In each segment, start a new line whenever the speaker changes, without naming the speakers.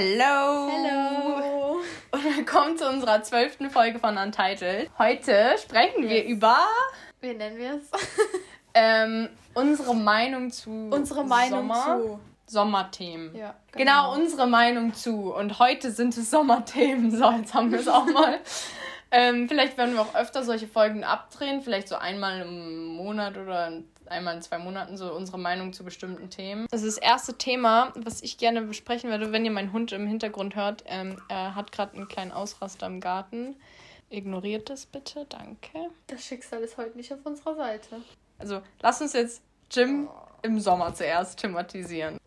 Hello! Hello! Und willkommen zu unserer zwölften Folge von Untitled. Heute sprechen yes. wir über.
Wie nennen wir es?
ähm, unsere Meinung zu.
Unsere Meinung Sommer. zu.
Sommerthemen. Ja, genau. genau. unsere Meinung zu. Und heute sind es Sommerthemen. So, jetzt haben wir es auch mal. ähm, vielleicht werden wir auch öfter solche Folgen abdrehen. Vielleicht so einmal im Monat oder einmal in zwei Monaten so unsere Meinung zu bestimmten Themen. Das ist das erste Thema, was ich gerne besprechen werde, wenn ihr meinen Hund im Hintergrund hört. Ähm, er hat gerade einen kleinen Ausraster im Garten. Ignoriert das bitte, danke.
Das Schicksal ist heute nicht auf unserer Seite.
Also, lass uns jetzt Jim oh. im Sommer zuerst thematisieren.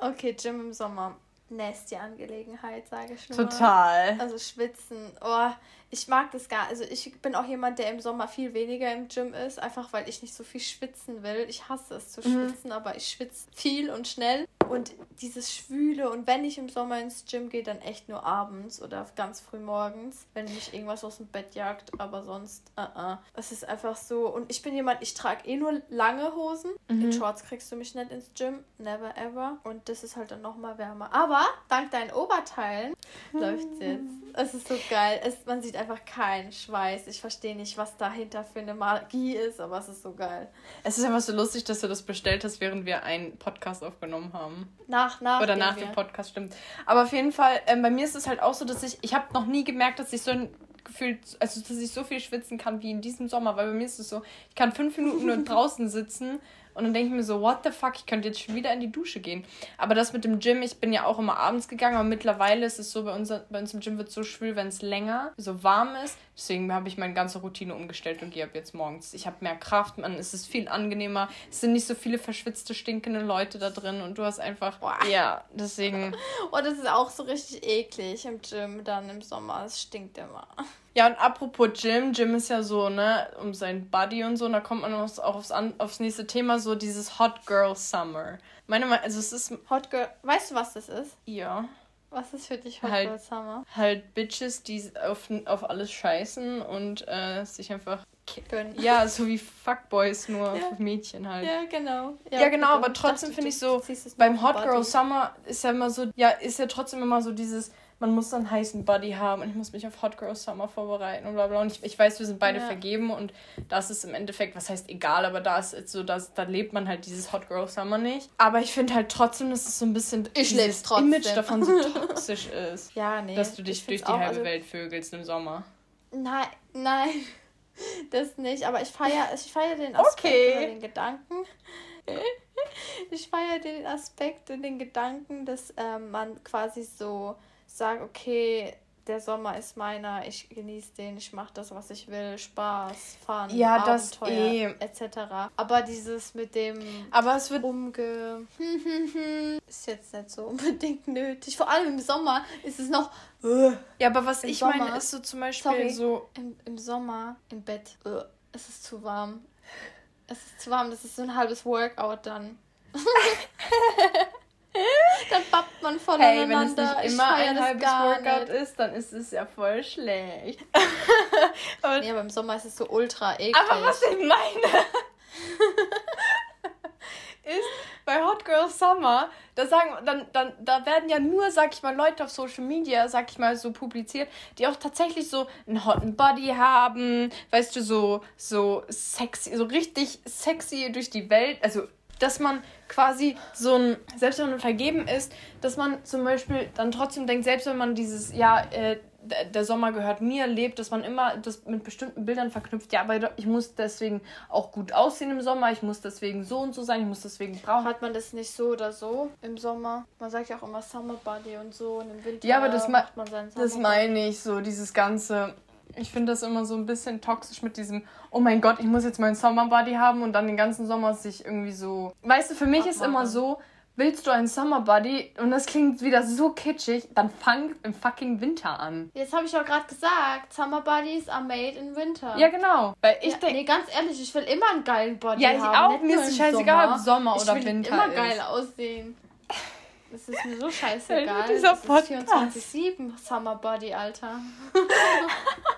Okay, Jim im Sommer. Nasty Angelegenheit, sage ich
nur. Total.
Also schwitzen. Oh, ich mag das gar. Also ich bin auch jemand, der im Sommer viel weniger im Gym ist, einfach weil ich nicht so viel schwitzen will. Ich hasse es zu mhm. schwitzen, mhm. aber ich schwitze viel und schnell. Und dieses Schwüle und wenn ich im Sommer ins Gym gehe, dann echt nur abends oder ganz früh morgens, wenn mich irgendwas aus dem Bett jagt, aber sonst, uh -uh. es ist einfach so. Und ich bin jemand, ich trage eh nur lange Hosen. Mhm. In Shorts kriegst du mich nicht ins Gym, never ever. Und das ist halt dann nochmal wärmer. Aber dank deinen Oberteilen läuft es jetzt. Es ist so geil. Es, man sieht einfach keinen Schweiß. Ich verstehe nicht, was dahinter für eine Magie ist, aber es ist so geil.
Es ist einfach so lustig, dass du das bestellt hast, während wir einen Podcast aufgenommen haben.
Nach, nach.
Oder nach dem Podcast, stimmt. Aber auf jeden Fall, ähm, bei mir ist es halt auch so, dass ich, ich habe noch nie gemerkt, dass ich so ein Gefühl, also dass ich so viel schwitzen kann wie in diesem Sommer, weil bei mir ist es so, ich kann fünf Minuten nur draußen sitzen und dann denke ich mir so, what the fuck, ich könnte jetzt schon wieder in die Dusche gehen. Aber das mit dem Gym, ich bin ja auch immer abends gegangen, aber mittlerweile ist es so, bei uns, bei uns im Gym wird es so schwül, wenn es länger, so warm ist. Deswegen habe ich meine ganze Routine umgestellt und gehe ab jetzt morgens. Ich habe mehr Kraft, man, es ist viel angenehmer. Es sind nicht so viele verschwitzte, stinkende Leute da drin und du hast einfach, Boah. ja, deswegen.
oh, das ist auch so richtig eklig im Gym dann im Sommer. Es stinkt immer.
Ja, und apropos Gym, Gym ist ja so, ne, um sein Body und so, und da kommt man auch aufs, aufs nächste Thema, so dieses Hot Girl Summer. Meine Meinung, also es ist.
Hot Girl, weißt du, was das ist?
Ja.
Was ist für dich Hot
halt,
Girl Summer?
Halt Bitches, die auf, auf alles scheißen und äh, sich einfach
gönnen.
Ja, so wie Fuckboys, nur ja. für Mädchen halt.
Ja, genau.
Ja, ja genau, aber trotzdem finde ich so, beim Hot Girl Summer ist ja immer so, ja, ist ja trotzdem immer so dieses man muss dann einen heißen Buddy haben und ich muss mich auf Hot Girl Summer vorbereiten und bla bla. Und ich, ich weiß, wir sind beide ja. vergeben und das ist im Endeffekt, was heißt egal, aber da ist jetzt so, dass, da lebt man halt dieses Hot Girl Summer nicht. Aber ich finde halt trotzdem, dass es so ein bisschen
ich dieses trotzdem.
Image davon so toxisch ist.
Ja, nee.
Dass du dich durch die halbe also Welt vögelst im Sommer.
Nein, nein. Das nicht, aber ich feiere ich feier den Aspekt okay. oder den Gedanken. Ich feiere den Aspekt und den Gedanken, dass äh, man quasi so sage, okay, der Sommer ist meiner, ich genieße den, ich mache das, was ich will, Spaß, Fun, ja, Abenteuer, eh. etc. Aber dieses mit dem
aber es wird
umge ist jetzt nicht so unbedingt nötig. Vor allem im Sommer ist es noch
ja, aber was ich Sommer, meine ist so zum Beispiel sorry, so
im, im Sommer im Bett es ist zu warm. Es ist zu warm, das ist so ein halbes Workout dann. Dann pappt man voneinander.
Hey, wenn es nicht immer ein halbes Workout nicht. ist, dann ist es ja voll schlecht.
aber, nee, aber im Sommer ist es so ultra eklig.
Aber was ich meine, ist, bei Hot Girl Summer, da sagen, dann, dann, da werden ja nur, sag ich mal, Leute auf Social Media, sag ich mal, so publiziert, die auch tatsächlich so einen hotten Body haben, weißt du, so, so sexy, so richtig sexy durch die Welt, also dass man quasi so ein, selbst wenn man vergeben ist, dass man zum Beispiel dann trotzdem denkt, selbst wenn man dieses, ja, äh, der Sommer gehört mir, lebt, dass man immer das mit bestimmten Bildern verknüpft. Ja, aber ich muss deswegen auch gut aussehen im Sommer, ich muss deswegen so und so sein, ich muss deswegen brauchen.
Hat man das nicht so oder so im Sommer? Man sagt ja auch immer Summer Body und so und im Winter
ja, aber das macht man seinen Sommer Das meine ich so, dieses ganze ich finde das immer so ein bisschen toxisch mit diesem, oh mein Gott, ich muss jetzt meinen Sommerbody haben und dann den ganzen Sommer sich irgendwie so. Weißt du, für mich ist immer so, willst du einen Sommerbody und das klingt wieder so kitschig, dann fang im fucking Winter an.
Jetzt habe ich auch gerade gesagt, Summerbodies are made in winter.
Ja, genau. Weil ich ja, denke.
Nee, ganz ehrlich, ich will immer einen geilen Body
ja, ich
haben.
auch. Mir ist es scheißegal, ob Sommer oder
ich will
Winter
immer
ist.
geil aussehen. Das ist mir so scheißegal.
Dieser das
ist 24-7 Summerbody, Alter.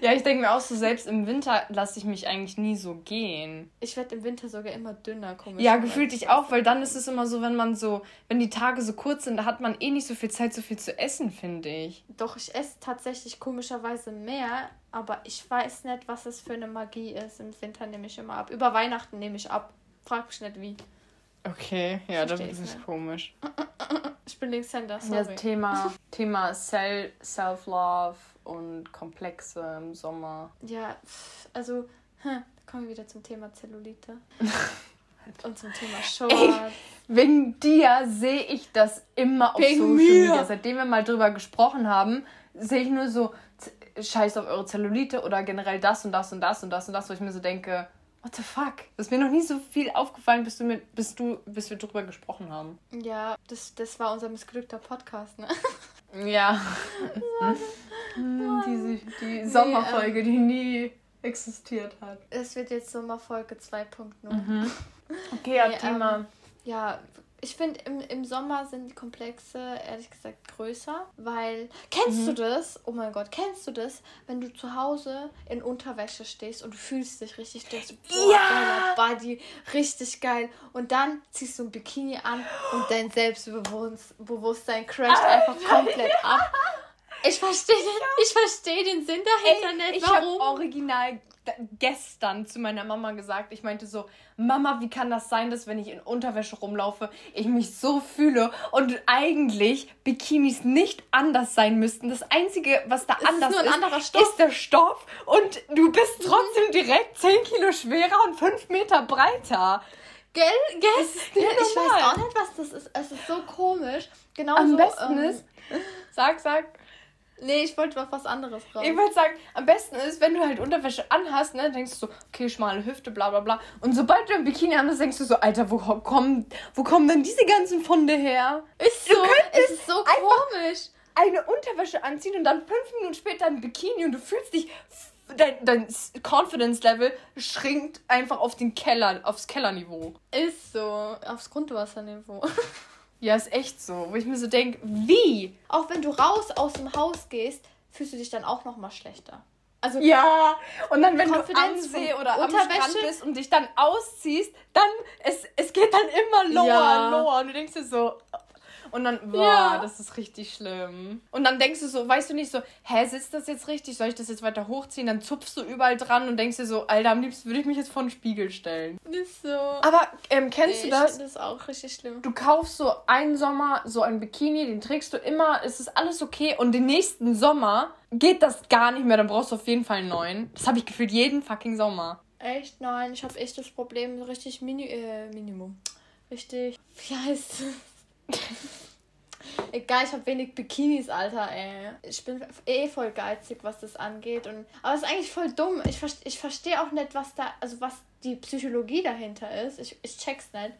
Ja, ich denke mir auch so, selbst im Winter lasse ich mich eigentlich nie so gehen.
Ich werde im Winter sogar immer dünner, komisch.
Ja, gefühlt ich auch, weil dann ist es immer so, wenn man so, wenn die Tage so kurz sind, da hat man eh nicht so viel Zeit, so viel zu essen, finde ich.
Doch, ich esse tatsächlich komischerweise mehr, aber ich weiß nicht, was es für eine Magie ist. Im Winter nehme ich immer ab. Über Weihnachten nehme ich ab. Frag mich nicht wie.
Okay, ja, das ist komisch.
Ich bin Linkshänder,
sorry. Ja, Thema, Thema Self-Love und Komplexe im Sommer.
Ja, also, hm, kommen wir wieder zum Thema Zellulite. und zum Thema Shorts. Ey,
wegen dir sehe ich das immer auf wegen Social Media. Seitdem wir mal drüber gesprochen haben, sehe ich nur so, scheiß auf eure Zellulite oder generell das und das und das und das und das, wo ich mir so denke, what the fuck? Das ist mir noch nie so viel aufgefallen, bis du mir, bis du, bis wir drüber gesprochen haben.
Ja, das, das war unser missglückter Podcast, ne?
Ja. Diese, die Sommerfolge, ähm, die nie existiert hat.
Es wird jetzt Sommerfolge 2.0. Mhm.
Okay, ja, Thema. Ähm,
ja, ich finde, im, im Sommer sind die Komplexe ehrlich gesagt größer, weil. Kennst mhm. du das? Oh mein Gott, kennst du das, wenn du zu Hause in Unterwäsche stehst und du fühlst dich richtig, denkst, boah, ja! Body, richtig geil. Und dann ziehst du ein Bikini an und dein Selbstbewusstsein crasht ah, einfach komplett ab. Ich verstehe den, ich versteh den Sinn dahinter
Ey, nicht. Ich habe original gestern zu meiner Mama gesagt. Ich meinte so, Mama, wie kann das sein, dass wenn ich in Unterwäsche rumlaufe, ich mich so fühle und eigentlich Bikinis nicht anders sein müssten. Das Einzige, was da ist anders ist, ist der Stoff und du bist trotzdem direkt 10 Kilo schwerer und 5 Meter breiter. Gell?
Gell? Gell? Ich weiß auch nicht, was das ist. Es ist so komisch. Genauso,
Am besten ähm, ist, sag, sag.
Nee, ich wollte auf was anderes
raus. Ich wollte sagen, am besten ist, wenn du halt Unterwäsche anhast, ne, denkst du so, okay, schmale Hüfte, bla bla bla. Und sobald du ein Bikini anhast, denkst du so, Alter, wo kommen, wo kommen denn diese ganzen Funde her? Ist so, es ist so komisch. Eine Unterwäsche anziehen und dann fünf Minuten später ein Bikini und du fühlst dich, dein, dein Confidence Level schrinkt einfach auf den Keller, aufs Kellerniveau.
Ist so, aufs Grundwasserniveau.
Ja, ist echt so. Wo ich mir so denke, wie?
Auch wenn du raus aus dem Haus gehst, fühlst du dich dann auch noch mal schlechter.
Also ja, und dann wenn du am See oder am Strand bist und dich dann ausziehst, dann es, es geht dann immer lower, ja. lower und du denkst dir so, und dann, boah, ja. das ist richtig schlimm. Und dann denkst du so, weißt du nicht so, hä, sitzt das jetzt richtig? Soll ich das jetzt weiter hochziehen? Dann zupfst du überall dran und denkst dir so, Alter, am liebsten würde ich mich jetzt vor den Spiegel stellen. Ist so. Aber ähm, kennst nee, du das?
Das ist auch richtig schlimm.
Du kaufst so einen Sommer so ein Bikini, den trägst du immer, es ist alles okay. Und den nächsten Sommer geht das gar nicht mehr, dann brauchst du auf jeden Fall einen neuen. Das habe ich gefühlt jeden fucking Sommer.
Echt? Nein, ich habe echt das Problem, richtig Mini äh, Minimum. Richtig, wie heißt es? Egal, ich habe wenig Bikinis, Alter, ey. Ich bin eh voll geizig, was das angeht. Und, aber es ist eigentlich voll dumm. Ich, ich verstehe auch nicht, was da, also was die Psychologie dahinter ist. Ich, ich check's nicht.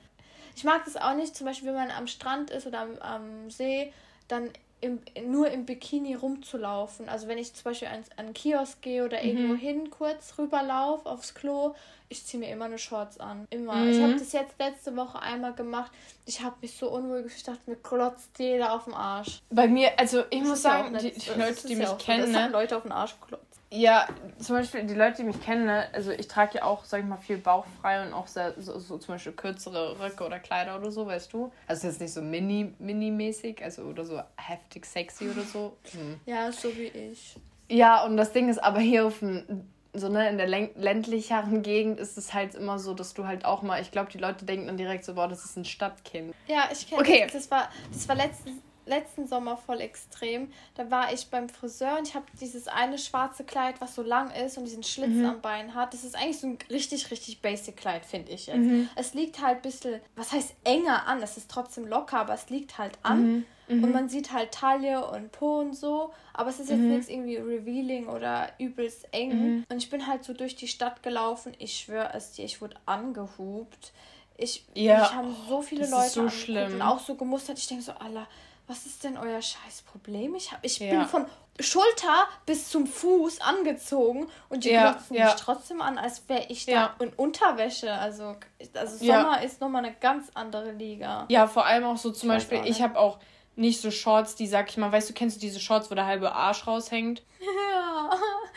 Ich mag das auch nicht, zum Beispiel, wenn man am Strand ist oder am, am See, dann im, nur im Bikini rumzulaufen. Also wenn ich zum Beispiel an, an einen Kiosk gehe oder mhm. irgendwo hin kurz rüberlaufe aufs Klo, ich ziehe mir immer eine Shorts an. Immer. Mhm. Ich habe das jetzt letzte Woche einmal gemacht. Ich habe mich so unwohl gefühlt. Ich dachte, mir klotzt jeder auf dem Arsch.
Bei mir, also ich das muss sagen, die, die Leute, die mich ja kennen.
Ne? Leute auf den Arsch klotzt.
Ja, zum Beispiel die Leute, die mich kennen, ne? also ich trage ja auch, sag ich mal, viel bauchfrei und auch sehr, so, so zum Beispiel kürzere Röcke oder Kleider oder so, weißt du? Also jetzt nicht so mini, mini-mäßig, also oder so heftig sexy oder so. Hm.
Ja, so wie ich.
Ja, und das Ding ist aber hier auf dem so ne, in der ländlicheren Gegend ist es halt immer so, dass du halt auch mal, ich glaube, die Leute denken dann direkt so, boah, das ist ein Stadtkind.
Ja, ich kenne okay. das. Das war, das war letzten, letzten Sommer voll extrem. Da war ich beim Friseur und ich habe dieses eine schwarze Kleid, was so lang ist und diesen Schlitz mhm. am Bein hat. Das ist eigentlich so ein richtig, richtig basic Kleid, finde ich jetzt. Mhm. Es liegt halt ein bisschen, was heißt enger an? Es ist trotzdem locker, aber es liegt halt an. Mhm. Mhm. Und man sieht halt Taille und Po und so, aber es ist jetzt mhm. nichts irgendwie revealing oder übelst eng. Mhm. Und ich bin halt so durch die Stadt gelaufen. Ich schwöre es dir, ich wurde angehupt. Ich, ja, ich habe so viele Leute so schlimm. und auch so gemustert. Ich denke so, Allah, was ist denn euer scheiß Problem? Ich, hab, ich ja. bin von Schulter bis zum Fuß angezogen und die ja, glotzen ja. mich trotzdem an, als wäre ich da in Unterwäsche. Also, also Sommer ist nochmal eine ganz andere Liga.
Ja, vor allem auch so zum ich Beispiel, ich habe auch nicht so Shorts, die, sag ich mal, weißt du, kennst du diese Shorts, wo der halbe Arsch raushängt? Ja.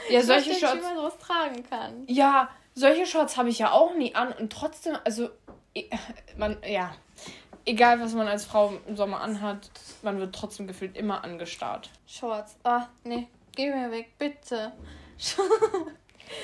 Ja,
ich
solche Shorts.
wie man sowas tragen kann.
Ja, solche Shorts habe ich ja auch nie an und trotzdem, also, man, ja, egal was man als Frau im Sommer anhat, man wird trotzdem gefühlt immer angestarrt.
Shorts. Ah, nee. Geh mir weg, bitte.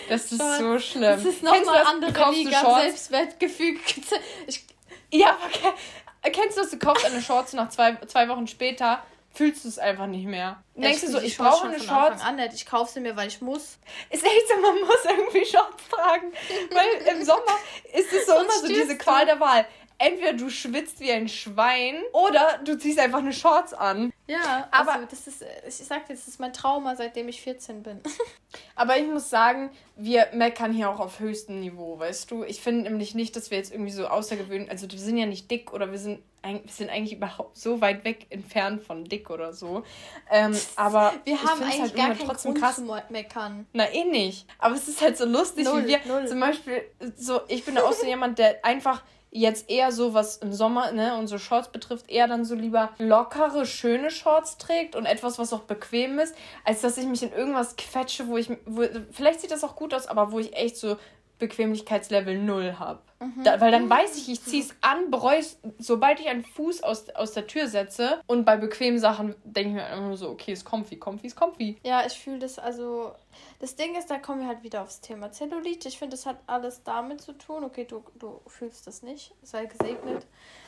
Das ist
Shorts.
so schlimm.
Das ist nochmal
das?
andere Liga? Selbstwertgefühl. Ich,
Ja, aber ke- kennst du das? Du kaufst eine Shorts nach zwei, zwei Wochen später, fühlst du es einfach nicht mehr. Denkst du so, ich brauche eine Shorts.
An. Ich kaufe sie mir, weil ich muss.
Ist echt so, man muss irgendwie Shorts tragen. Weil im Sommer ist es so
Sonst
immer so diese Qual der Wahl. Entweder du schwitzt wie ein Schwein oder du ziehst einfach eine Shorts an.
Ja,
Aber-
aber das ist, ich sag dir, das ist mein Trauma, seitdem ich 14 bin.
Aber ich muss sagen, wir meckern hier auch auf höchstem Niveau, weißt du? Ich finde nämlich nicht, dass wir jetzt irgendwie so außergewöhnlich, also wir sind ja nicht dick oder wir sind, wir sind eigentlich überhaupt so weit weg entfernt von dick oder so. Ähm, aber
Wir haben
find's
eigentlich
halt
gar
immer
keinen
trotzdem
Grund
krass.
zu meckern.
Na, eh nicht. Aber es ist halt so lustig,
Null,
wie wir
null.
zum Beispiel, so, ich bin auch so jemand, der einfach jetzt eher so, was im Sommer, ne, unsere Shorts betrifft, eher dann so lieber lockere, schöne Shorts trägt und etwas, was auch bequem ist, als dass ich mich in irgendwas quetsche, wo ich, wo, vielleicht sieht das auch gut aus, aber wo ich echt so Bequemlichkeitslevel null habe. Da, weil dann weiß ich, ich ziehe es an, bereue es, sobald ich einen Fuß aus, aus der Tür setze. Und bei bequemen Sachen denke ich mir einfach nur so, okay, ist comfy, comfy, ist comfy.
Ja, ich fühle das also. Das Ding ist, da kommen wir halt wieder aufs Thema Zellulite. Ich finde, das hat alles damit zu tun. Okay, du, du fühlst das nicht. Sei gesegnet.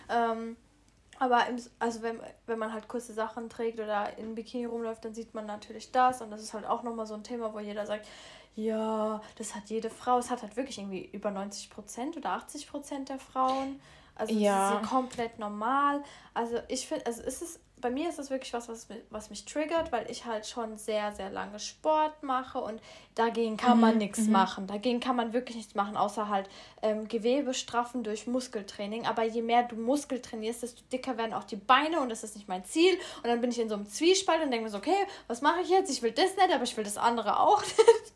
Ähm, aber im, also wenn, wenn man halt kurze Sachen trägt oder in Bikini rumläuft, dann sieht man natürlich das. Und das ist halt auch nochmal so ein Thema, wo jeder sagt, ja, das hat jede Frau. Es hat halt wirklich irgendwie über 90 Prozent oder 80 Prozent der Frauen. Also das
Ja.
ist ja komplett normal. Also ich finde, also es ist, bei mir ist das wirklich was, was mich, was mich triggert, weil ich halt schon sehr, sehr lange Sport mache und dagegen kann man nichts machen. Dagegen kann man wirklich nichts machen, außer halt ähm, Gewebe straffen durch Muskeltraining. Aber je mehr du Muskel trainierst, desto dicker werden auch die Beine und das ist nicht mein Ziel. Und dann bin ich in so einem Zwiespalt und denke mir so, okay, was mache ich jetzt? Ich will das nicht, aber ich will das andere auch nicht.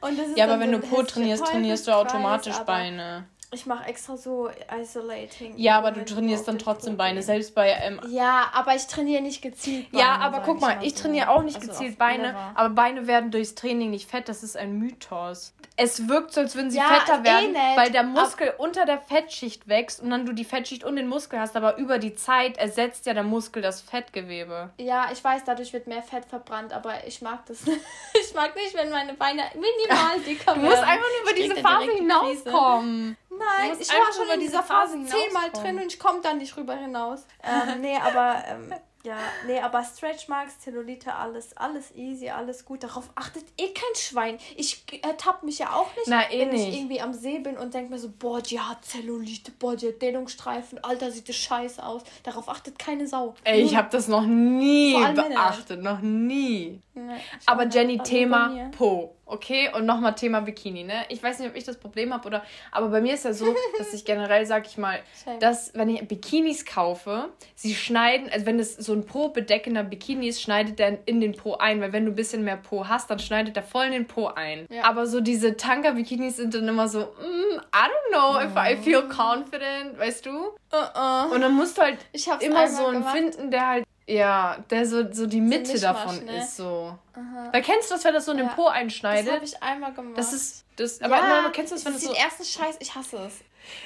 Und das ist
Ja, aber wenn du Po trainierst, trainierst du automatisch Beine.
Ich mache extra so isolating.
Ja, aber du trainierst dann trotzdem Beine, selbst bei ähm,
Ja, aber ich trainiere nicht gezielt Beine.
Ja, aber guck mal, ich
so.
trainiere auch nicht
Also
gezielt Beine,
Lever.
aber Beine werden durchs Training nicht fett, das ist ein Mythos. Es wirkt so, als würden sie
Ja,
fetter
eh
werden,
nicht.
weil der Muskel unter der Fettschicht wächst und dann du die Fettschicht und den Muskel hast, aber über die Zeit ersetzt ja der Muskel das Fettgewebe.
Ja, ich weiß, dadurch wird mehr Fett verbrannt, aber ich mag das nicht. Ich mag nicht, wenn meine Beine minimal dicker
Du
werden.
musst einfach nur über
Ich
diese Phase hinauskommen.
Nein, ich war schon
über
in
diese
dieser Phase zehnmal drin und ich komme da nicht rüber hinaus. Ähm, nee, aber ähm, ja, nee, aber Stretch Marks, Zellulite, alles, alles easy, alles gut. Darauf achtet eh kein Schwein. Ich ertappe mich ja auch nicht,
Na, eh
wenn
nicht.
ich irgendwie am See bin und denke mir so, boah, die hat Zellulite, boah, die hat Dehnungsstreifen, Alter, sieht das scheiße aus. Darauf achtet keine Sau.
Ey, ich habe das noch nie beachtet, noch nie.
Nee,
Aber. Jenny, Thema. Po, okay? Und nochmal Thema Bikini, ne? Ich weiß nicht, ob ich das Problem habe oder. Aber bei mir ist ja so, dass ich generell, sag ich mal,
Same.
dass, wenn ich Bikinis kaufe, sie schneiden, also wenn es so ein Po-bedeckender Bikini ist, schneidet der in den Po ein, weil wenn du ein bisschen mehr Po hast, dann schneidet der voll in den Po ein.
Ja.
Aber so diese Tanka-Bikinis sind dann immer so, mm, I don't know if I feel confident, weißt du?
Uh-uh.
Und dann musst du halt immer so einen
gemacht.
finden, der halt, ja, der so, so die Mitte
Mischmasch,
davon
ne?
ist, so.
Aha.
Weil kennst du das, wenn das so in den
Ja.
Po
Das
einschneidet?
habe ich einmal gemacht.
Das ist, das, aber
ja,
nein, kennst du das, wenn das
sieht
so,
erstens scheiße, ich hasse es.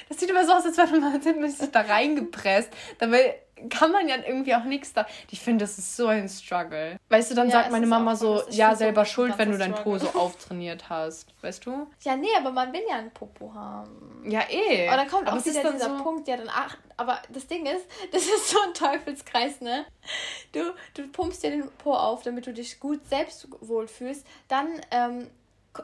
das sieht immer so aus, als wäre man sich da reingepresst. Dabei kann man ja irgendwie auch nichts da. Ich finde, das ist so ein Struggle. Weißt du, dann
Ja,
sagt meine Mama so, ja, selber
ein
schuld, wenn du dein Po so auftrainiert hast. Weißt du?
Ja, nee, aber man will ja einen Popo haben.
Ja, eh.
Aber da kommt
aber
auch wieder
dann
dieser
so,
Punkt, ja dann ach, aber das Ding ist, das ist so ein Teufelskreis, ne? Du, du pumpst dir den Po auf, damit du dich gut selbst wohlfühlst. Dann, ähm,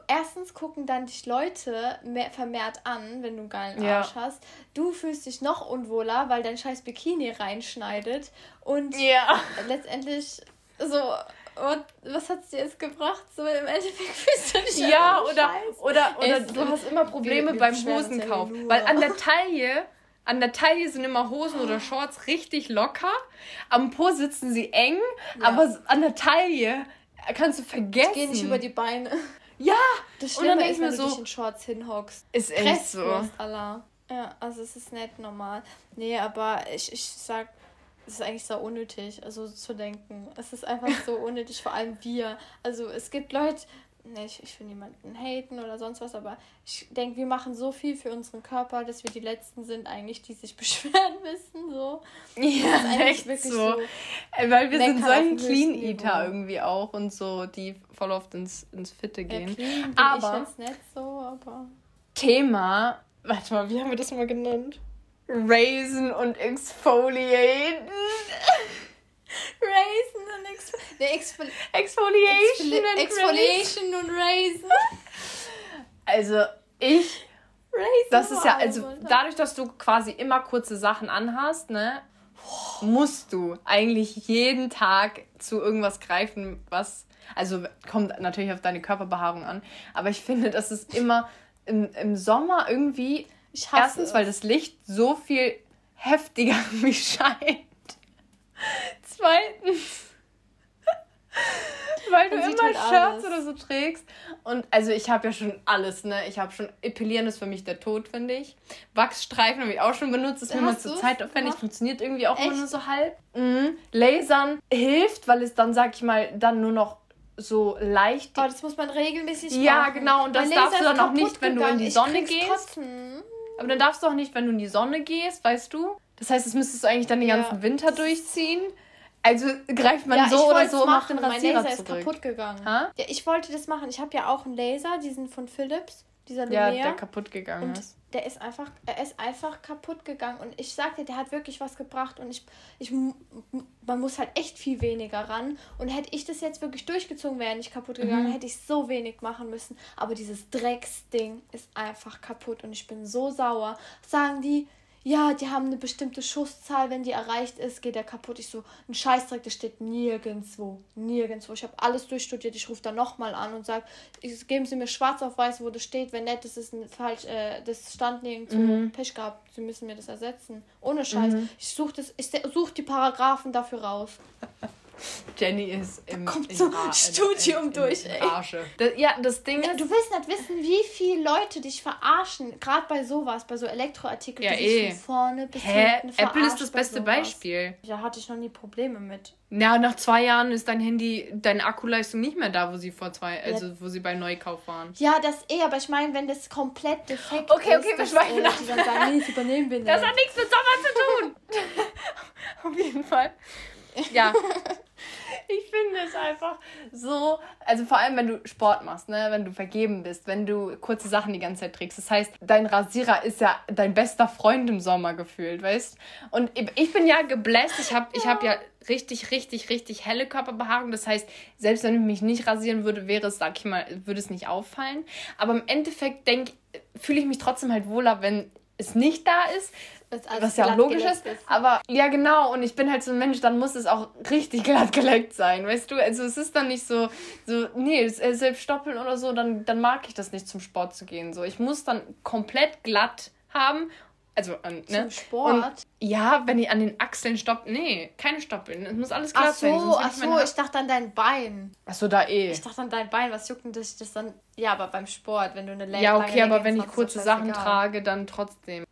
erstens gucken dann dich Leute mehr, vermehrt an, wenn du einen geilen
Ja.
Arsch hast. Du fühlst dich noch unwohler, weil dein scheiß Bikini reinschneidet. Und
Ja.
letztendlich so, what, was hat's dir jetzt gebracht? So im Endeffekt fühlst du dich
Ja, oder, oder, oder
Es-
du hast immer Probleme
wir- wir
beim Hosenkauf. Weil an der Taille, an der Taille sind immer Hosen oder Shorts richtig locker. Am Po sitzen sie eng,
Ja.
aber an der Taille kannst du vergessen.
Geh nicht über die Beine.
Ja,
Das
Und dann
Schlimme ist, wenn du
so-
dich in Shorts hinhockst.
ist echt so.
Allah. Ja, also es ist nicht normal. Nee, aber ich, ich sag, es ist eigentlich so unnötig, also zu denken. Es ist einfach so unnötig, vor allem wir. Also es gibt Leute, ne, ich, ich will niemanden haten oder sonst was, aber ich denke, wir machen so viel für unseren Körper, dass wir die Letzten sind eigentlich, die sich beschweren müssen, so. Ja,
echt wirklich so. so Weil wir sind solche Clean Eater irgendwie auch und so, die voll oft ins, ins Fitte gehen. Ja, clean aber ich nicht so, aber... Thema, warte mal, wie haben wir das mal genannt? Raisin und Exfoliaten. Nee, Exfoli Exfoliation, Exfoli und Exfoliation und Raisin. Also ich. Raisin das ist ja, also dadurch, dass du quasi immer kurze Sachen anhast, ne, musst du eigentlich jeden Tag zu irgendwas greifen, was. Also kommt natürlich auf deine Körperbehaarung an. Aber ich finde, das ist immer im, im Sommer irgendwie. erstens, es. weil das Licht so viel heftiger mich scheint. Zweitens, weil du immer halt Shirts oder so trägst. Und also ich habe ja schon alles, ne? Ich habe schon Epilieren ist für mich der Tod, finde ich. Wachsstreifen habe ich auch schon benutzt, ist mir mal zur Zeit aufwendig, funktioniert irgendwie auch Echt? immer nur so halb. Mhm. Lasern hilft, weil es dann, sag ich mal, dann nur noch so leicht.
Oh, das muss man regelmäßig machen. Ja, genau. Und das darfst
du dann auch nicht, wenn du in die Sonne gehst. Kotzen. Aber dann darfst du auch nicht, wenn du in die Sonne gehst, weißt du? Das heißt, das müsstest du eigentlich dann den ganzen ja. Winter durchziehen. Also greift man ja, so oder so macht den
Rasierer Mein Laser zurück. ist kaputt gegangen. Ha? Ja, ich wollte das machen. Ich habe ja auch einen Laser, diesen von Philips, dieser Lumiere. Ja, der kaputt gegangen und ist. Der ist einfach, er ist einfach kaputt gegangen und ich sagte, der hat wirklich was gebracht und ich, ich, man muss halt echt viel weniger ran und hätte ich das jetzt wirklich durchgezogen, wäre nicht kaputt gegangen, mhm. hätte ich so wenig machen müssen. Aber dieses Drecksding ist einfach kaputt und ich bin so sauer. Sagen die, ja, die haben eine bestimmte Schusszahl, wenn die erreicht ist, geht der kaputt. Ich so, ein Scheißdreck, das steht nirgendwo. Nirgendwo. Ich habe alles durchstudiert. Ich rufe da nochmal an und sage, geben Sie mir schwarz auf weiß, wo das steht. Wenn nicht, das ist ein falsch, äh, das stand nirgendwo. Mhm. Pech gehabt. Sie müssen mir das ersetzen. Ohne Scheiß. Mhm. Ich suche such die Paragraphen dafür raus.
Jenny ist im, kommt im zum Studium in, in, durch, ey. Das, ja, das Ding
ist. Du willst nicht wissen, wie viele Leute dich verarschen. Gerade bei sowas, bei so Elektroartikeln, ja, die eh. von vorne bis Hä? hinten Apple ist das beste Beispiel. Da hatte ich noch nie Probleme mit.
Ja, nach zwei Jahren ist dein Handy, deine Akkuleistung nicht mehr da, wo sie vor zwei, also wo sie bei Neukauf waren.
Ja, das eh, aber ich meine, wenn das komplett defekt okay, okay, ist, wir schweifen äh, die dann sagen, nee,
ich übernehmen nicht. Das hat nichts mit Sommer zu tun. Auf jeden Fall. Ja. ich finde es einfach so, also vor allem, wenn du Sport machst, ne, wenn du vergeben bist, wenn du kurze Sachen die ganze Zeit trägst. Das heißt, dein Rasierer ist ja dein bester Freund im Sommer gefühlt, weißt? Und ich bin ja gebläst, ich habe ich hab ja richtig, richtig, richtig helle Körperbehaarung. Das heißt, selbst wenn ich mich nicht rasieren würde, wäre es, sag ich mal, würde es nicht auffallen. Aber im Endeffekt fühle ich mich trotzdem halt wohler, wenn es nicht da ist, was ja auch logisch ist, ist. Aber ja, genau. Und ich bin halt so ein Mensch, dann muss es auch richtig glatt geleckt sein, weißt du? Also es ist dann nicht so, so nee, äh, selbst stoppeln oder so, dann, dann mag ich das nicht, zum Sport zu gehen. So, ich muss dann komplett glatt haben also an, ne? Zum Sport? Und, ja, wenn ich an den Achseln stopp. Nee, keine Stoppeln. Es muss alles klar ach so, sein.
Ach so, ich dachte an dein Bein.
Ach so, da eh.
Ich dachte an dein Bein. Was juckt denn das, das dann? Ja, aber beim Sport, wenn du eine
Länge Ja, okay, aber wenn ich kurze Sachen egal. trage, dann trotzdem.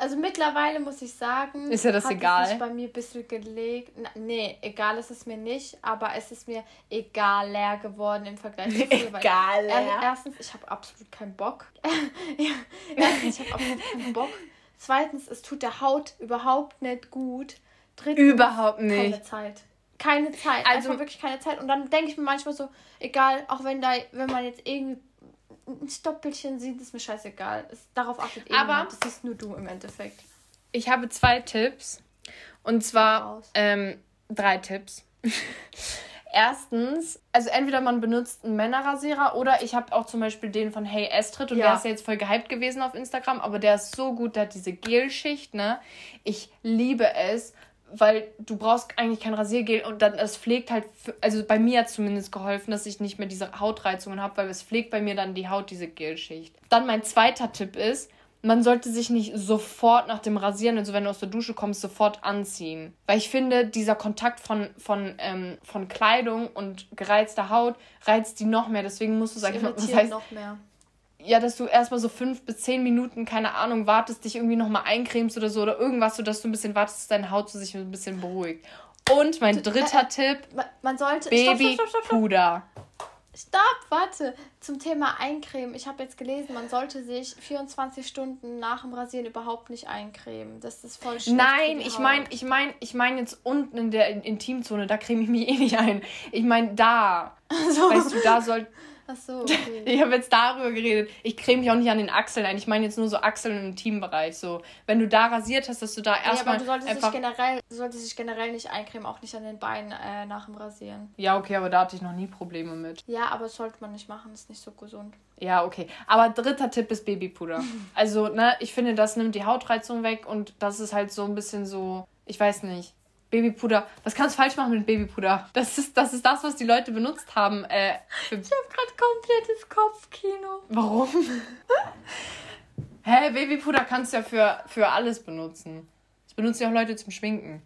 Also mittlerweile muss ich sagen. Ist ja das hat egal? Es bei mir ein bisschen gelegt. Na, nee, egal ist es mir nicht, aber es ist mir egaler geworden im Vergleich zu früher. egal. Erstens, ich habe absolut keinen Bock. erstens, ich habe absolut keinen Bock. Zweitens, es tut der Haut überhaupt nicht gut. Drittens, überhaupt nicht. Keine Zeit. Keine Zeit. Also Einfach wirklich keine Zeit. Und dann denke ich mir manchmal so, egal, auch wenn da, wenn man jetzt irgendwie ein Stoppelchen sieht, ist mir scheißegal. Es, darauf achtet eh Aber Das ist nur du im Endeffekt.
Ich habe zwei Tipps. Und zwar ähm, drei Tipps. Erstens, also entweder man benutzt einen Männerrasierer oder ich habe auch zum Beispiel den von Hey Estrid und ja. der ist ja jetzt voll gehypt gewesen auf Instagram, aber der ist so gut, der hat diese Gelschicht, ne? Ich liebe es, weil du brauchst eigentlich kein Rasiergel und dann es pflegt halt, also bei mir hat zumindest geholfen, dass ich nicht mehr diese Hautreizungen habe, weil es pflegt bei mir dann die Haut, diese Gelschicht. Dann mein zweiter Tipp ist, man sollte sich nicht sofort nach dem Rasieren, also wenn du aus der Dusche kommst, sofort anziehen. Weil ich finde, dieser Kontakt von, von, ähm, von Kleidung und gereizter Haut reizt die noch mehr. Deswegen musst du, sagen, was heißt, noch mehr. Ja, dass du erstmal so fünf bis zehn Minuten, keine Ahnung, wartest, dich irgendwie nochmal eincremst oder so oder irgendwas, sodass du ein bisschen wartest, dass deine Haut so sich ein bisschen beruhigt. Und mein dritter äh, Tipp:
Man sollte. Babypuder. Stopp, warte. Zum Thema Eincremen. Ich habe jetzt gelesen, man sollte sich 24 Stunden nach dem Rasieren überhaupt nicht eincremen. Das ist voll
schlecht. Nein, ich meine ich mein, ich mein jetzt unten in der Intimzone, da creme ich mich eh nicht ein. Ich meine da. Also. Weißt du, da soll. Ach so, okay. Ich habe jetzt darüber geredet. Ich creme mich auch nicht an den Achseln ein. Ich meine jetzt nur so Achseln im Intimbereich. So, wenn du da rasiert hast, dass du da erstmal.
Ja, aber du solltest, einfach... dich generell, du solltest dich generell nicht eincremen, auch nicht an den Beinen äh, nach dem Rasieren.
Ja, okay, aber da hatte ich noch nie Probleme mit.
Ja, aber das sollte man nicht machen, das ist nicht so gesund.
Ja, okay. Aber dritter Tipp ist Babypuder. also, ne, ich finde, das nimmt die Hautreizung weg und das ist halt so ein bisschen so, ich weiß nicht. Babypuder. Was kannst du falsch machen mit Babypuder? Das ist, das ist das, was die Leute benutzt haben. Äh,
ich habe gerade komplettes Kopfkino.
Warum? Hä, Babypuder kannst du ja für, für alles benutzen. Das benutzen ja auch Leute zum Schminken.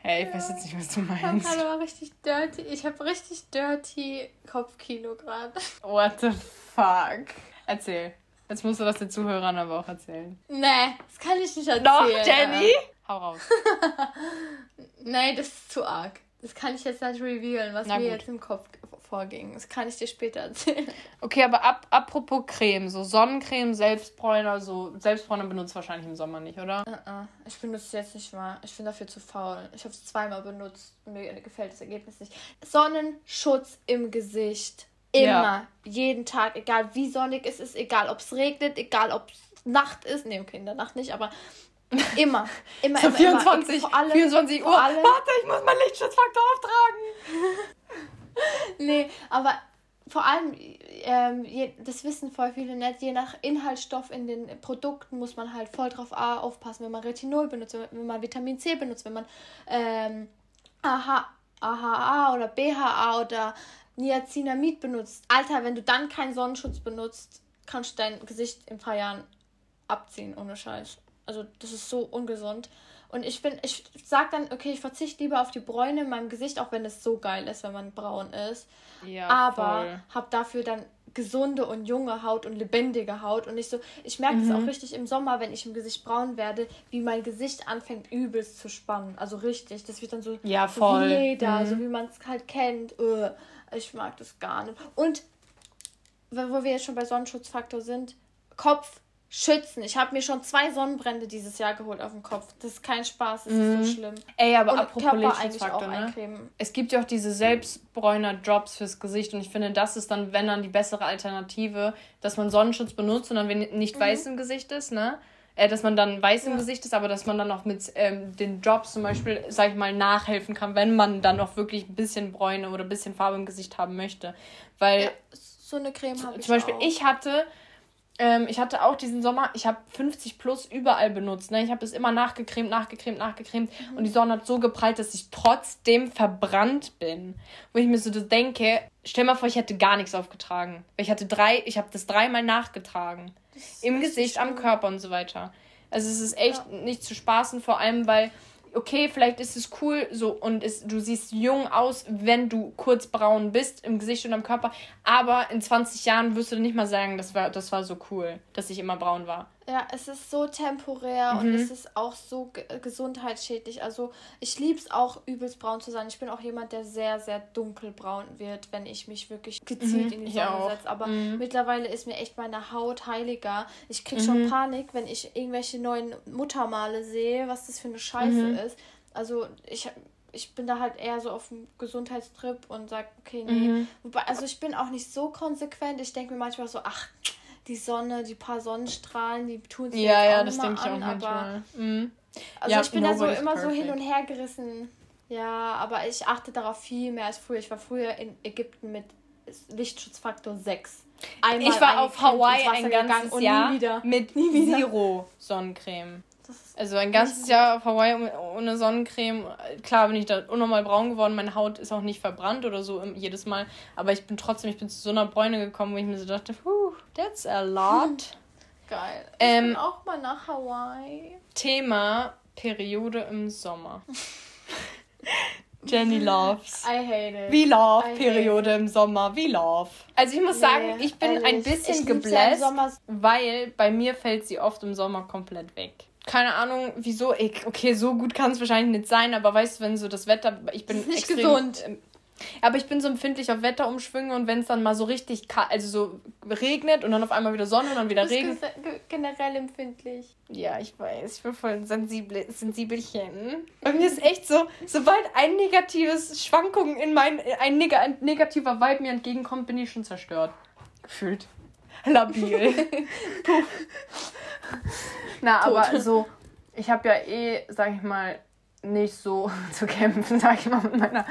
Hey, ich ja. weiß jetzt nicht, was du meinst.
Ich habe richtig dirty. Ich habe richtig dirty Kopfkino gerade.
What the fuck? Erzähl. Jetzt musst du das den Zuhörern aber auch erzählen.
Nee, das kann ich nicht erzählen.
Doch, Jenny! Hau raus.
Nein, das ist zu arg. Das kann ich jetzt nicht revealen, was Na mir gut. jetzt im Kopf vorging. Das kann ich dir später erzählen.
Okay, aber ab, apropos Creme, so Sonnencreme, Selbstbräuner, so Selbstbräuner benutzt wahrscheinlich im Sommer nicht, oder?
Uh -uh. Ich benutze es jetzt nicht mal. Ich bin dafür zu faul. Ich habe es zweimal benutzt. Mir gefällt das Ergebnis nicht. Sonnenschutz im Gesicht. Immer. Ja. Jeden Tag. Egal wie sonnig es ist, egal ob es regnet, egal ob es Nacht ist. Nee, okay, in der Nacht nicht, aber Immer. Immer,
so immer, 24, immer. Allem, 24 Uhr. Allem. Warte, ich muss meinen Lichtschutzfaktor auftragen.
nee, aber vor allem, ähm, je, das wissen voll viele nicht, je nach Inhaltsstoff in den Produkten muss man halt voll drauf aufpassen, wenn man Retinol benutzt, wenn man Vitamin C benutzt, wenn man ähm, AHA, AHA oder BHA oder Niacinamid benutzt. Alter, wenn du dann keinen Sonnenschutz benutzt, kannst du dein Gesicht in ein paar Jahren abziehen, ohne Scheiß. Also das ist so ungesund. Und ich bin, ich sag dann, okay, ich verzichte lieber auf die Bräune in meinem Gesicht, auch wenn es so geil ist, wenn man braun ist. Ja, aber voll. hab dafür dann gesunde und junge Haut und lebendige Haut. Und ich so, ich merke mhm. das auch richtig im Sommer, wenn ich im Gesicht braun werde, wie mein Gesicht anfängt übelst zu spannen. Also richtig. Das wird dann so, ja, voll. so wie Leder, mhm. so wie man es halt kennt. Ich mag das gar nicht. Und wo wir jetzt schon bei Sonnenschutzfaktor sind, Kopf schützen. Ich habe mir schon zwei Sonnenbrände dieses Jahr geholt auf dem Kopf. Das ist kein Spaß, das mhm. ist so schlimm. Ey, aber und apropos
Lichtschutzfaktor, ne? Es gibt ja auch diese Selbstbräuner-Drops fürs Gesicht und ich finde, das ist dann, wenn dann die bessere Alternative, dass man Sonnenschutz benutzt und dann nicht mhm. weiß im Gesicht ist, ne? Äh, dass man dann weiß im ja. Gesicht ist, aber dass man dann auch mit ähm, den Drops zum Beispiel, sag ich mal, nachhelfen kann, wenn man dann auch wirklich ein bisschen Bräune oder ein bisschen Farbe im Gesicht haben möchte. Weil ja,
so eine Creme habe
ich Zum Beispiel, auch. ich hatte ähm, ich hatte auch diesen Sommer, ich habe 50 plus überall benutzt. Ne? Ich habe es immer nachgecremt, nachgecremt, nachgecremt. Mhm. Und die Sonne hat so geprallt, dass ich trotzdem verbrannt bin. Wo ich mir so denke, stell mal vor, ich hätte gar nichts aufgetragen. Ich hatte drei, ich habe das dreimal nachgetragen. Im Gesicht, am Körper und so weiter. Also es ist echt ja. nicht zu spaßen, vor allem weil okay, vielleicht ist es cool so und ist, du siehst jung aus, wenn du kurz braun bist im Gesicht und am Körper, aber in 20 Jahren wirst du nicht mal sagen, das war, das war so cool, dass ich immer braun war.
Ja, es ist so temporär mhm. und es ist auch so gesundheitsschädlich. Also ich liebe es auch, übelst braun zu sein. Ich bin auch jemand, der sehr, sehr dunkelbraun wird, wenn ich mich wirklich gezielt mhm, in die Sonne setze. Aber mhm. mittlerweile ist mir echt meine Haut heiliger. Ich kriege schon mhm. Panik, wenn ich irgendwelche neuen Muttermale sehe, was das für eine Scheiße mhm. ist. Also ich ich bin da halt eher so auf dem Gesundheitstrip und sage, okay, nee. Mhm. Wobei, also ich bin auch nicht so konsequent. Ich denke mir manchmal so, ach, die Sonne, die paar Sonnenstrahlen, die tun sich ja, ja, das denke ich auch manchmal. Mhm. Also ja, ich bin da so immer perfect. so hin und her gerissen. Ja, aber ich achte darauf viel mehr als früher. Ich war früher in Ägypten mit Lichtschutzfaktor 6. Einmal ich war auf Hawaii
ein ganzes Jahr mit Zero Sonnencreme. Also ein ganzes Jahr auf Hawaii ohne Sonnencreme. Klar bin ich da unnormal braun geworden. Meine Haut ist auch nicht verbrannt oder so jedes Mal. Aber ich bin trotzdem, ich bin zu so einer Bräune gekommen, wo ich mir so dachte, Puh, that's a lot.
Geil. Ich ähm, bin auch mal nach Hawaii.
Thema Periode im Sommer. Jenny loves. I hate it. Wie love Periode im Sommer. Wie love. Also ich muss nee, sagen, ich bin ehrlich. ein bisschen gebläst, weil bei mir fällt sie oft im Sommer komplett weg keine Ahnung, wieso. Ich, okay, so gut kann es wahrscheinlich nicht sein, aber weißt du, wenn so das Wetter. Ich bin nicht extrem, gesund. Ähm, Aber ich bin so empfindlich auf Wetterumschwünge und wenn es dann mal so richtig also so regnet und dann auf einmal wieder Sonne und dann wieder Regen.
generell empfindlich.
Ja, ich weiß, ich bin voll ein sensible, sensibelchen. Bei mir ist echt so, sobald ein negatives Schwankung in mein, ein, neg ein negativer Vibe mir entgegenkommt, bin ich schon zerstört. Gefühlt. Labil. Na, Tot. aber so, ich habe ja eh, sag ich mal, nicht so zu kämpfen, sag ich mal, mit meiner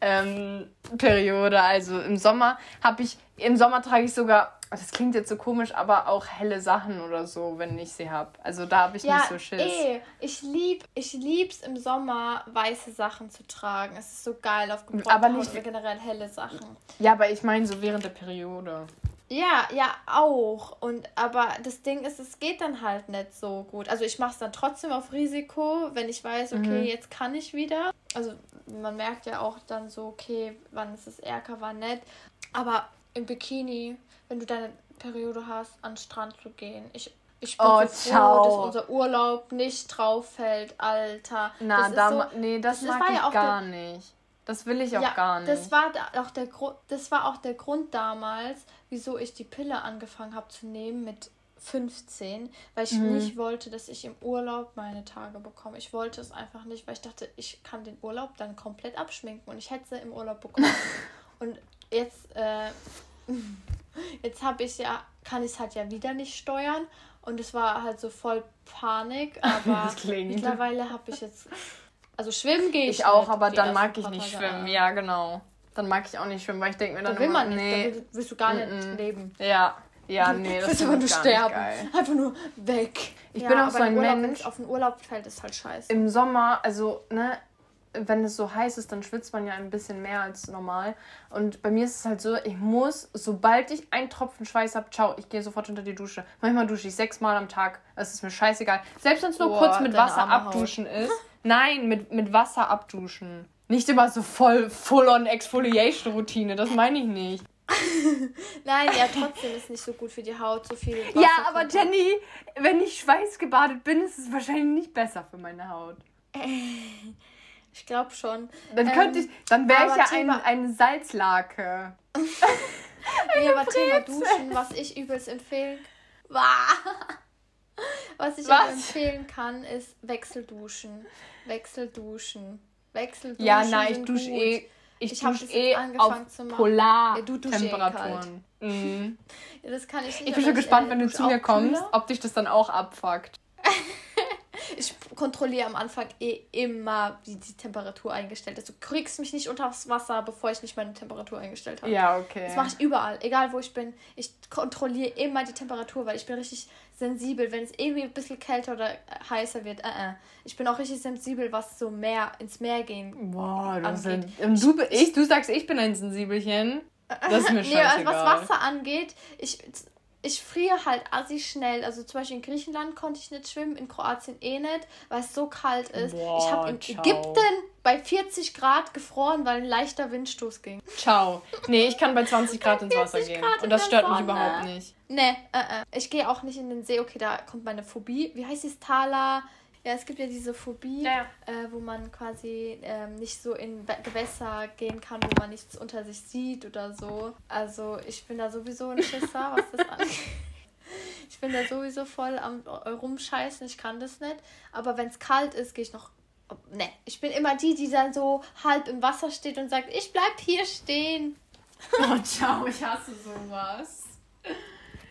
ähm, Periode. Also im Sommer habe ich, im Sommer trage ich sogar, das klingt jetzt so komisch, aber auch helle Sachen oder so, wenn ich sie habe. Also da habe ich ja, nicht so
Schiss. Eh, ich lieb, ich lieb's im Sommer weiße Sachen zu tragen. Es ist so geil auf aber nicht generell helle Sachen.
Ja, aber ich meine so während der Periode.
Ja, ja, auch. Und aber das Ding ist, es geht dann halt nicht so gut. Also ich mache es dann trotzdem auf Risiko, wenn ich weiß, okay, mhm. jetzt kann ich wieder. Also man merkt ja auch dann so, okay, wann ist es ärger, wann nicht. Aber im Bikini, wenn du deine Periode hast, an den Strand zu gehen, ich ich bin oh, so froh, dass unser Urlaub nicht drauf fällt, Alter. Na, das da, so, nee, das, das mag ich ja gar der, nicht. Das will ich auch ja, gar nicht. Das war auch der Grund, das war auch der Grund damals, wieso ich die Pille angefangen habe zu nehmen mit 15, weil ich mhm. nicht wollte, dass ich im Urlaub meine Tage bekomme. Ich wollte es einfach nicht, weil ich dachte, ich kann den Urlaub dann komplett abschminken und ich hätte sie im Urlaub bekommen. und jetzt, äh, jetzt habe ich ja, kann ich es halt ja wieder nicht steuern und es war halt so voll Panik, aber mittlerweile habe ich jetzt also schwimmen gehe ich.
Ich auch, aber dann mag ich nicht schwimmen. Ja, genau. Dann mag ich auch nicht schwimmen, weil ich denke mir dann. Da will immer, man nicht, nee. da willst du gar nicht mm -mm. leben. Ja. Ja, nee, das ist einfach nur
sterben. Einfach nur weg. Ich ja, bin auch so ein Urlaub, Mensch. Auf den Urlaub fällt ist halt scheiße.
Im Sommer, also, ne, wenn es so heiß ist, dann schwitzt man ja ein bisschen mehr als normal. Und bei mir ist es halt so, ich muss, sobald ich einen Tropfen Schweiß habe, ciao, ich gehe sofort unter die Dusche. Manchmal dusche ich sechsmal am Tag. Es ist mir scheißegal. Selbst wenn es nur Boah, kurz mit Wasser abduschen ist. Nein, mit, mit Wasser abduschen. Nicht immer so voll full-on Exfoliation-Routine, das meine ich nicht.
Nein, ja, trotzdem ist nicht so gut für die Haut, so viel
Wasser. Ja, aber Jenny, wenn ich schweißgebadet bin, ist es wahrscheinlich nicht besser für meine Haut.
Ich glaube schon.
Dann könnte ähm, ich, dann wäre ich ja Thema, ein, eine Salzlake.
nee, aber Thema Duschen, was ich übelst empfehlen. Was ich was? empfehlen kann, ist Wechselduschen. Wechselduschen. Wechselduschen. Ja, nein, ich dusche eh. Ich, ich dusche eh auf
Polartemperaturen. Ja, mhm. ja, das kann ich nicht. Ich bin schon gespannt, wenn du zu mir kommst, ob dich das dann auch abfuckt.
Ich kontrolliere am Anfang eh immer, wie die Temperatur eingestellt ist. Du kriegst mich nicht unter das Wasser, bevor ich nicht meine Temperatur eingestellt habe. Ja, okay. Das mache ich überall, egal wo ich bin. Ich kontrolliere immer die Temperatur, weil ich bin richtig sensibel, wenn es irgendwie ein bisschen kälter oder heißer wird. Uh -uh. Ich bin auch richtig sensibel, was so mehr ins Meer gehen Boah,
du, sind, du, ich, du sagst, ich bin ein Sensibelchen. Das ist mir scheißegal.
nee, was Wasser angeht, ich ich friere halt assi schnell. Also zum Beispiel in Griechenland konnte ich nicht schwimmen, in Kroatien eh nicht, weil es so kalt ist. Boah, ich habe in ciao. Ägypten bei 40 Grad gefroren, weil ein leichter Windstoß ging.
Ciao. Nee, ich kann bei 20 Grad ins Wasser gehen. Grad und das stört Sonne. mich überhaupt nicht.
Nee, äh, äh. ich gehe auch nicht in den See. Okay, da kommt meine Phobie. Wie heißt es? Thala. Ja, es gibt ja diese Phobie, ja. Äh, wo man quasi ähm, nicht so in Gewässer gehen kann, wo man nichts unter sich sieht oder so. Also ich bin da sowieso ein Schisser, was das angeht. Ich bin da sowieso voll am rumscheißen, ich kann das nicht. Aber wenn es kalt ist, gehe ich noch. Ne, ich bin immer die, die dann so halb im Wasser steht und sagt, ich bleib hier stehen.
Oh, ciao, ich hasse sowas.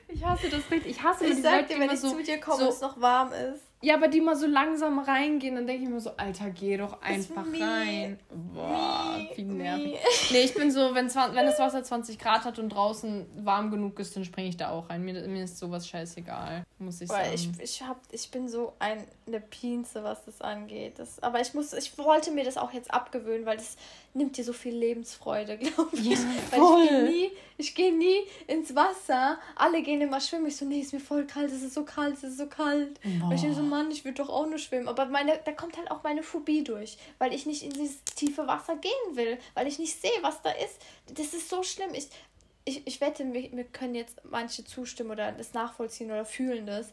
Ich hasse das Bild. Ich hasse ich sag dir, wenn ich so, zu dir komme, so, es noch warm ist. Ja, aber die mal so langsam reingehen, dann denke ich mir so, Alter, geh doch einfach rein. Boah, wie nervig. Nee, ich bin so, wenn, wenn das Wasser 20 Grad hat und draußen warm genug ist, dann springe ich da auch rein. Mir, mir ist sowas scheißegal, muss ich
Boah, sagen. Ich, ich, hab, ich bin so ein, eine Pinze, was das angeht. Das, aber ich, muss, ich wollte mir das auch jetzt abgewöhnen, weil das nimmt dir so viel Lebensfreude, glaube ich. Ja, Weil ich gehe nie, ich gehe nie ins Wasser. Alle gehen immer schwimmen. Ich so, nee, ist mir voll kalt, es ist so kalt, es ist so kalt. Boah. Und ich bin so, Mann, ich würde doch auch nur schwimmen. Aber meine, da kommt halt auch meine Phobie durch, weil ich nicht in dieses tiefe Wasser gehen will, weil ich nicht sehe, was da ist. Das ist so schlimm. Ich, ich, ich wette, mir, mir können jetzt manche zustimmen oder das nachvollziehen oder fühlen das,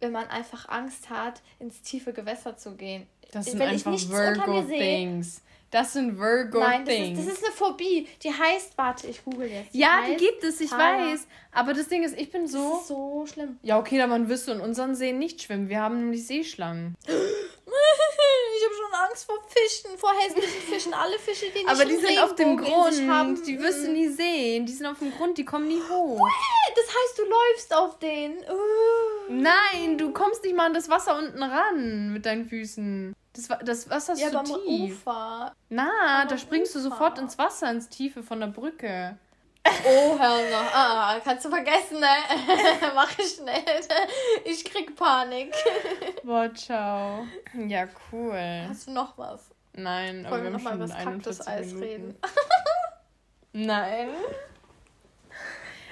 wenn man einfach Angst hat, ins tiefe Gewässer zu gehen. Das sind wenn einfach Virgo-Things
Das sind Virgo
Nein, das
Things.
ist, das ist eine Phobie. Die heißt, warte, ich google jetzt.
ja, die gibt es, ich
Para-
weiß. Aber das Ding ist, ich bin
Das
so.
ist so schlimm.
Ja, okay, dann man wirst du in unseren Seen nicht schwimmen. Wir haben nämlich Seeschlangen.
Ich habe schon Angst vor Fischen, vor hässlichen Fischen. Alle Fische, die nicht
Aber die sind auf dem Grund.
haben.
Die wirst du nie sehen. Die sind auf dem Grund, die kommen nie hoch.
Das heißt, du läufst auf denen. Uh.
Nein, du kommst nicht mal an das Wasser unten ran mit deinen Füßen. Das, das Wasser ist
Ja,
zu
aber
tief.
Ufer.
Na,
am
da springst du
Ufer.
sofort ins Wasser, ins Tiefe von der Brücke.
Oh, hör noch. Ah, kannst du vergessen, ne? Mach ich schnell. Ich krieg Panik.
Boah, ciao. Ja, cool.
Hast du noch was?
Nein, aber
Wollen wir
wir
nochmal
schon
über das
41
Kaktuseis reden?
Nein.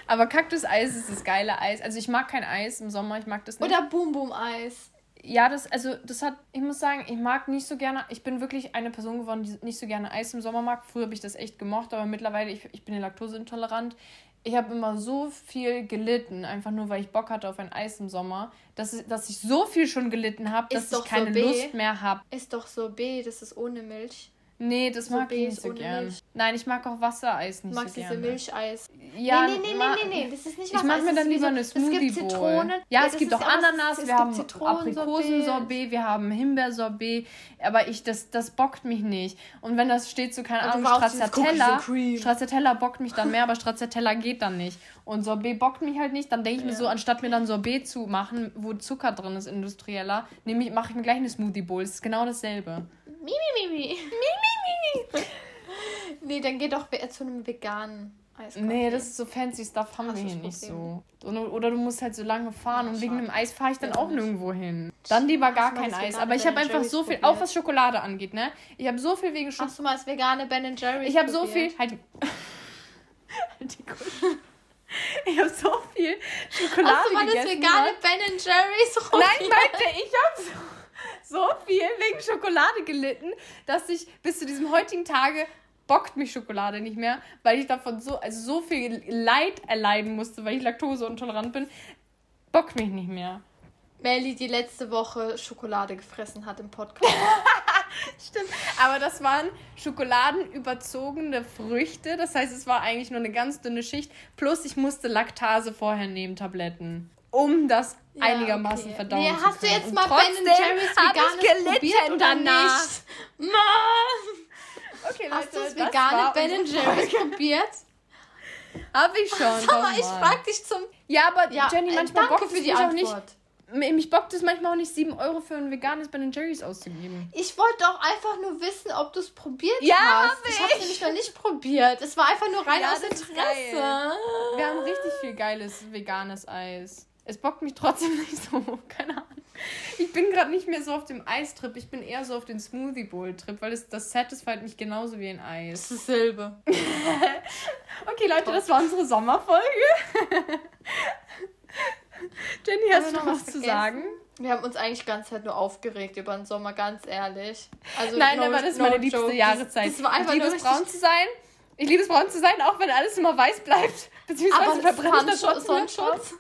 Aber Kaktuseis ist das geile Eis. Also ich mag kein Eis im Sommer, ich mag das nicht.
Oder Boom Boom Eis.
Ja, das, also das hat, ich muss sagen, ich mag nicht so gerne, ich bin wirklich eine Person geworden, die nicht so gerne Eis im Sommer mag. Früher habe ich das echt gemocht, aber mittlerweile, ich, ich bin ja laktoseintolerant. Ich habe immer so viel gelitten, einfach nur weil ich Bock hatte auf ein Eis im Sommer, dass, ich- dass ich so viel schon gelitten habe, dass ich
doch
keine
Sorbet.
Lust mehr habe.
Ist doch Sorbet, das ist ohne Milch.
Nee, das mag
Sorbet
ich nicht so gern.
Milch.
Nein, ich mag auch Wassereis
Du
nicht
magst
so
diese
gerne.
Milcheis.
Ja,
nee, nee, nee,
ma-
nee, nee, das ist nicht
Ich mache mir
es
dann lieber
so-
eine
es gibt
Smoothie Bowl.
Zitronen.
Ja,
das
es gibt auch Ananas,
es
wir
gibt
haben. Aprikosensorbet, wir haben Himbeersorbet, aber ich das das bockt mich nicht. Und wenn das steht so keine
du
Ahnung Stracciatella. Stracciatella bockt mich dann mehr, aber Stracciatella geht dann nicht. Und Sorbet bockt mich halt nicht, dann denke ich mir
Ja.
so, anstatt mir dann Sorbet zu machen, wo Zucker drin ist industrieller, nehme ich mache ich mir gleich eine Smoothie Bowl, das ist genau dasselbe.
Mi, mi, mi, mi. Mi, mi, mi. Nee, dann geh doch zu einem veganen Eiskaffee.
Nee, das ist so fancy Stuff haben
Hast
wir hier nicht so. Oder, oder du musst halt so lange fahren
Ja,
und wegen dem Eis fahre ich dann
Ja,
auch nirgendwo hin. Dann lieber gar kein Eis. Aber ich habe einfach so viel,
probiert?
auch was Schokolade angeht, ne? Ich habe so viel wegen Schokolade.
Hast du mal das vegane Ben Jerry's
Ich habe so viel. Halt die, halt die Kuh. Ich habe so viel Schokolade
Hast du mal das
gegessen.
vegane. Ben Jerry's
Nein,
probiert?
Leute, ich habe so, so viel wegen Schokolade gelitten, dass ich bis zu diesem heutigen Tage bockt mich Schokolade nicht mehr, weil ich davon so, also so viel Leid erleiden musste, weil ich laktoseintolerant bin. Bockt mich nicht mehr.
Melly, die letzte Woche Schokolade gefressen hat im Podcast.
Stimmt. Aber das waren schokoladenüberzogene Früchte. Das heißt, es war eigentlich nur eine ganz dünne Schicht. Plus ich musste Laktase vorher nehmen, Tabletten. Um das
Ja,
einigermaßen
okay.
verdauen
nee,
zu
hast du
können.
jetzt
Und
mal Ben Jerry's veganes
ich
probiert oder
danach.
nicht? Mann!
Okay,
Hast du das vegane Ben Jerry's probiert?
Hab ich schon.
Sag mal, ich frag dich zum...
Ja, aber
Ja,
Jenny,
äh,
manchmal
danke
bockt
für die
mich auch nicht.
Antwort.
Mich bockt es manchmal auch nicht, 7 Euro für ein veganes Ben Jerry's auszugeben.
Ich wollte doch einfach nur wissen, ob du es probiert
Ja,
hast.
hab
Ich habe es nämlich noch nicht probiert. Es war einfach nur rein
Ja,
aus Interesse.
Wir haben richtig viel geiles veganes Eis. Es bockt mich trotzdem nicht so. Keine Ahnung. Ich bin gerade nicht mehr so auf dem Eistrip. Ich bin eher so auf den Smoothie Bowl Trip, weil es, das satisfied mich genauso wie ein Eis.
ist dasselbe.
Okay, Leute, das war unsere Sommerfolge. Jenny, hast du noch was zu
vergessen?
sagen?
Wir haben uns eigentlich die ganze Zeit nur aufgeregt über den Sommer, ganz ehrlich. Also
Nein,
no-
aber das ist
no
meine liebste
joke.
Jahreszeit.
Das, das war einfach
ich liebe es, braun zu sein. Ich liebe es, braun zu sein, auch wenn alles immer weiß bleibt. Beziehungsweise
aber
verbrenne ich das
Sonnenschutz, Sonnenschutz.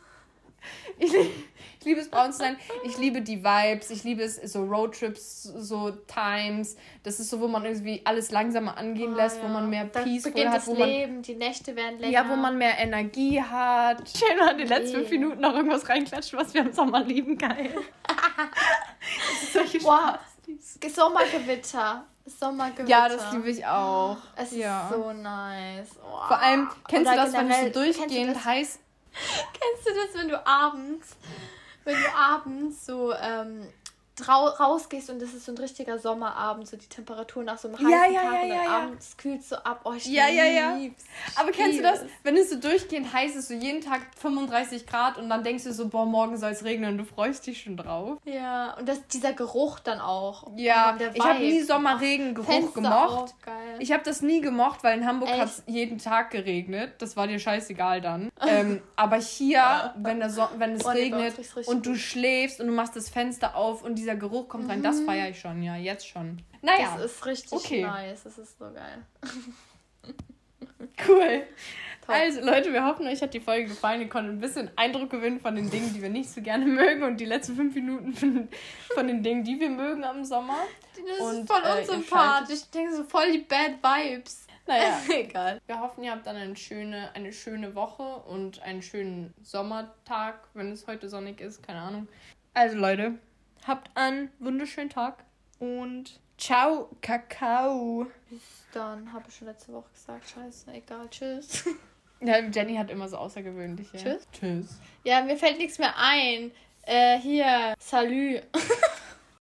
Ich, ich liebe es, braun zu sein. Ich liebe die Vibes. Ich liebe es, so Roadtrips, so Times. Das ist so, wo man irgendwie alles langsamer angehen lässt, wo man mehr
Dann
Peaceful
beginnt
hat,
das
wo man
Leben, die Nächte werden länger.
ja, wo man mehr Energie hat. Schön hat in den letzten fünf Minuten noch irgendwas reinklatscht, was wir im Sommer lieben. Geil. das ist solche
Wow.
Spaß.
Sommergewitter. Sommergewitter.
Ja, das liebe ich auch.
Es
ja.
ist so nice. Oh.
Vor allem, kennst
Oder
du das, wenn es so durchgehend
das?
heiß
Kennst du das, wenn du abends, wenn du abends so ähm, rausgehst und es ist so ein richtiger Sommerabend, so die Temperatur nach so einem heißen
Ja, ja,
Tag
ja,
und dann abends kühlt so ab. Oh, ich
Ja, ja, ja. Aber kennst du das, wenn es so durchgehend heiß ist, so jeden Tag 35 Grad und dann denkst du so, boah, morgen soll es regnen und du freust dich schon drauf?
Ja, und das, dieser Geruch dann auch.
Ja,
der
ich habe nie. Sommerregengeruch gemocht.
Auch.
Ich habe das nie gemocht, weil in Hamburg hat es jeden Tag geregnet. Das war dir scheißegal dann. ähm, aber hier, wenn, der so wenn es
Oh,
regnet und du schläfst und du machst das Fenster auf und dieser Geruch kommt rein, das feiere ich schon, ja, jetzt schon. Naja,
Das ist richtig
Okay.
nice. Das ist so geil.
cool. Also Leute, wir hoffen, euch hat die Folge gefallen. Ihr konntet ein bisschen Eindruck gewinnen von den Dingen, die wir nicht so gerne mögen und die letzten fünf Minuten von, von den Dingen, die wir mögen am Sommer. Das und, ist voll
äh, unsympathisch. Ich denke so voll die Bad Vibes.
Naja, egal. Wir hoffen, ihr habt dann eine schöne, eine schöne Woche und einen schönen Sommertag, wenn es heute sonnig ist. Keine Ahnung. Also Leute, habt einen wunderschönen Tag und ciao, Kakao.
Bis dann, habe ich schon letzte Woche gesagt. Scheiße, egal, tschüss.
Ja, Jenny hat immer so außergewöhnliche.
Tschüss.
Tschüss.
Ja, mir fällt nichts mehr ein. Äh, hier, Salü.